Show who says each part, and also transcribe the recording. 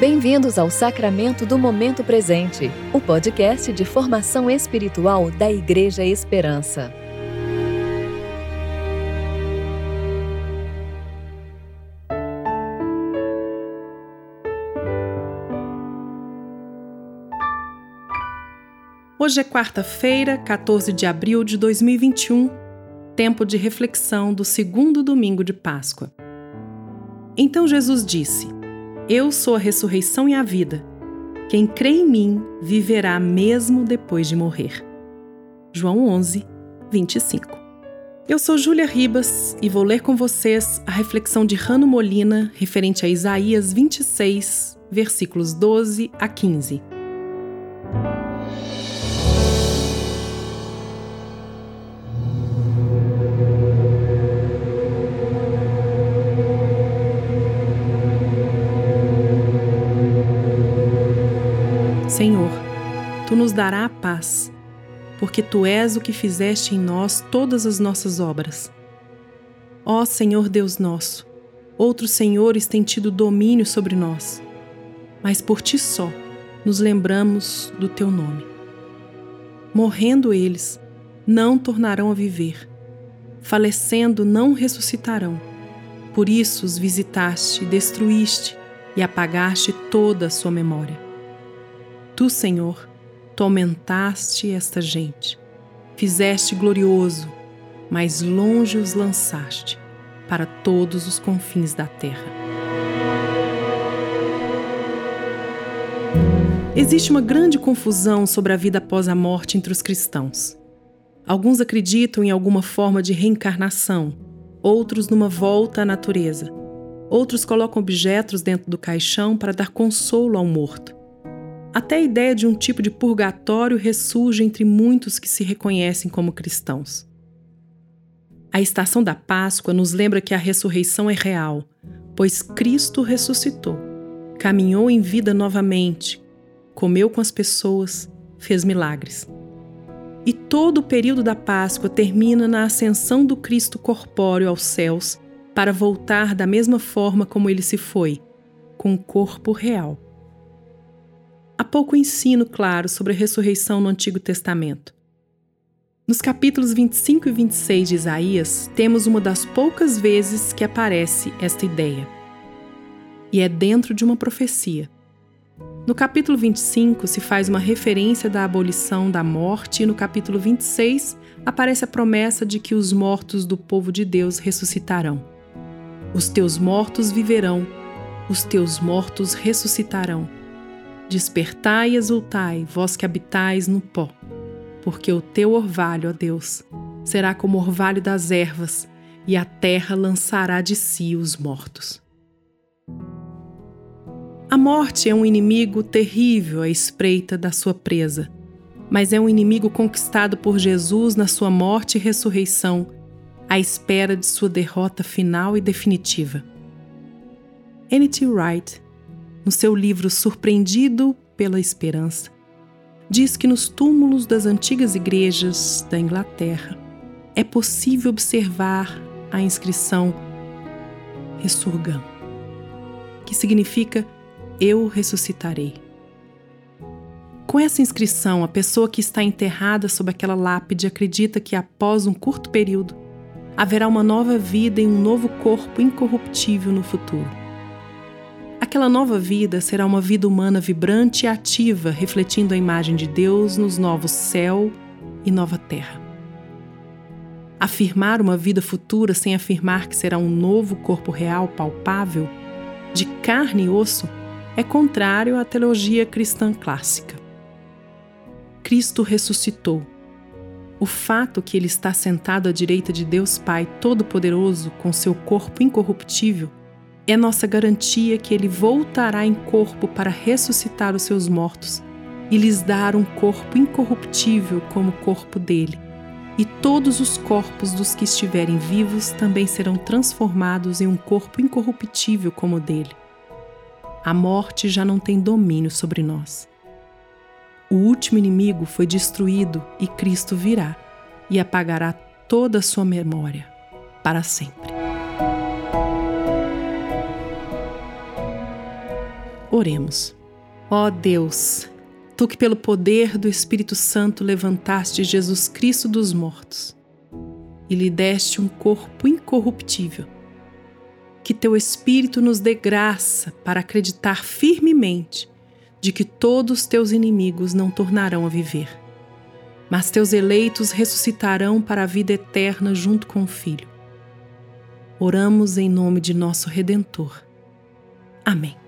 Speaker 1: Bem-vindos ao Sacramento do Momento Presente, o podcast de formação espiritual da Igreja Esperança.
Speaker 2: Hoje é quarta-feira, 14 de abril de 2021, tempo de reflexão do segundo domingo de Páscoa. Então Jesus disse: Eu sou a ressurreição e a vida. Quem crê em mim viverá mesmo depois de morrer. João 11, 25. Eu sou Júlia Ribas e vou ler com vocês a reflexão de Rano Molina referente a Isaías 26, versículos 12 a 15. Senhor, tu nos dará a paz, porque tu és o que fizeste em nós todas as nossas obras. Ó Senhor Deus nosso, outros senhores têm tido domínio sobre nós, mas por ti só nos lembramos do teu nome. Morrendo eles, não tornarão a viver, falecendo, não ressuscitarão. Por isso os visitaste, destruíste e apagaste toda a sua memória. Tu, Senhor, tu aumentaste esta gente, fizeste glorioso, mas longe os lançaste para todos os confins da terra. Existe uma grande confusão sobre a vida após a morte entre os cristãos. Alguns acreditam em alguma forma de reencarnação, outros numa volta à natureza. Outros colocam objetos dentro do caixão para dar consolo ao morto. Até a ideia de um tipo de purgatório ressurge entre muitos que se reconhecem como cristãos. A estação da Páscoa nos lembra que a ressurreição é real, pois Cristo ressuscitou, caminhou em vida novamente, comeu com as pessoas, fez milagres. E todo o período da Páscoa termina na ascensão do Cristo corpóreo aos céus para voltar da mesma forma como ele se foi, com o corpo real. Há pouco ensino claro sobre a ressurreição no Antigo Testamento. Nos capítulos 25 e 26 de Isaías, temos uma das poucas vezes que aparece esta ideia. E é dentro de uma profecia. No capítulo 25 se faz uma referência da abolição da morte, e no capítulo 26 aparece a promessa de que os mortos do povo de Deus ressuscitarão. Os teus mortos viverão, os teus mortos ressuscitarão Despertai e exultai, vós que habitais no pó, porque o teu orvalho, ó Deus, será como o orvalho das ervas, e a terra lançará de si os mortos. A morte é um inimigo terrível à espreita da sua presa, mas é um inimigo conquistado por Jesus na sua morte e ressurreição, à espera de sua derrota final e definitiva. N.T. Wright no seu livro Surpreendido pela Esperança, diz que nos túmulos das antigas igrejas da Inglaterra é possível observar a inscrição Ressurgam, que significa Eu ressuscitarei. Com essa inscrição, a pessoa que está enterrada sob aquela lápide acredita que após um curto período haverá uma nova vida e um novo corpo incorruptível no futuro. Aquela nova vida será uma vida humana vibrante e ativa, refletindo a imagem de Deus nos novos céu e nova terra. Afirmar uma vida futura sem afirmar que será um novo corpo real, palpável, de carne e osso, é contrário à teologia cristã clássica. Cristo ressuscitou. O fato que ele está sentado à direita de Deus Pai Todo-Poderoso com seu corpo incorruptível é nossa garantia que ele voltará em corpo para ressuscitar os seus mortos e lhes dar um corpo incorruptível como o corpo dele. E todos os corpos dos que estiverem vivos também serão transformados em um corpo incorruptível como o dele. A morte já não tem domínio sobre nós. O último inimigo foi destruído e Cristo virá e apagará toda a sua memória para sempre. Oremos. Ó Deus, tu que pelo poder do Espírito Santo levantaste Jesus Cristo dos mortos e lhe deste um corpo incorruptível, que teu Espírito nos dê graça para acreditar firmemente de que todos teus inimigos não tornarão a viver, mas teus eleitos ressuscitarão para a vida eterna junto com o Filho. Oramos em nome de nosso Redentor. Amém.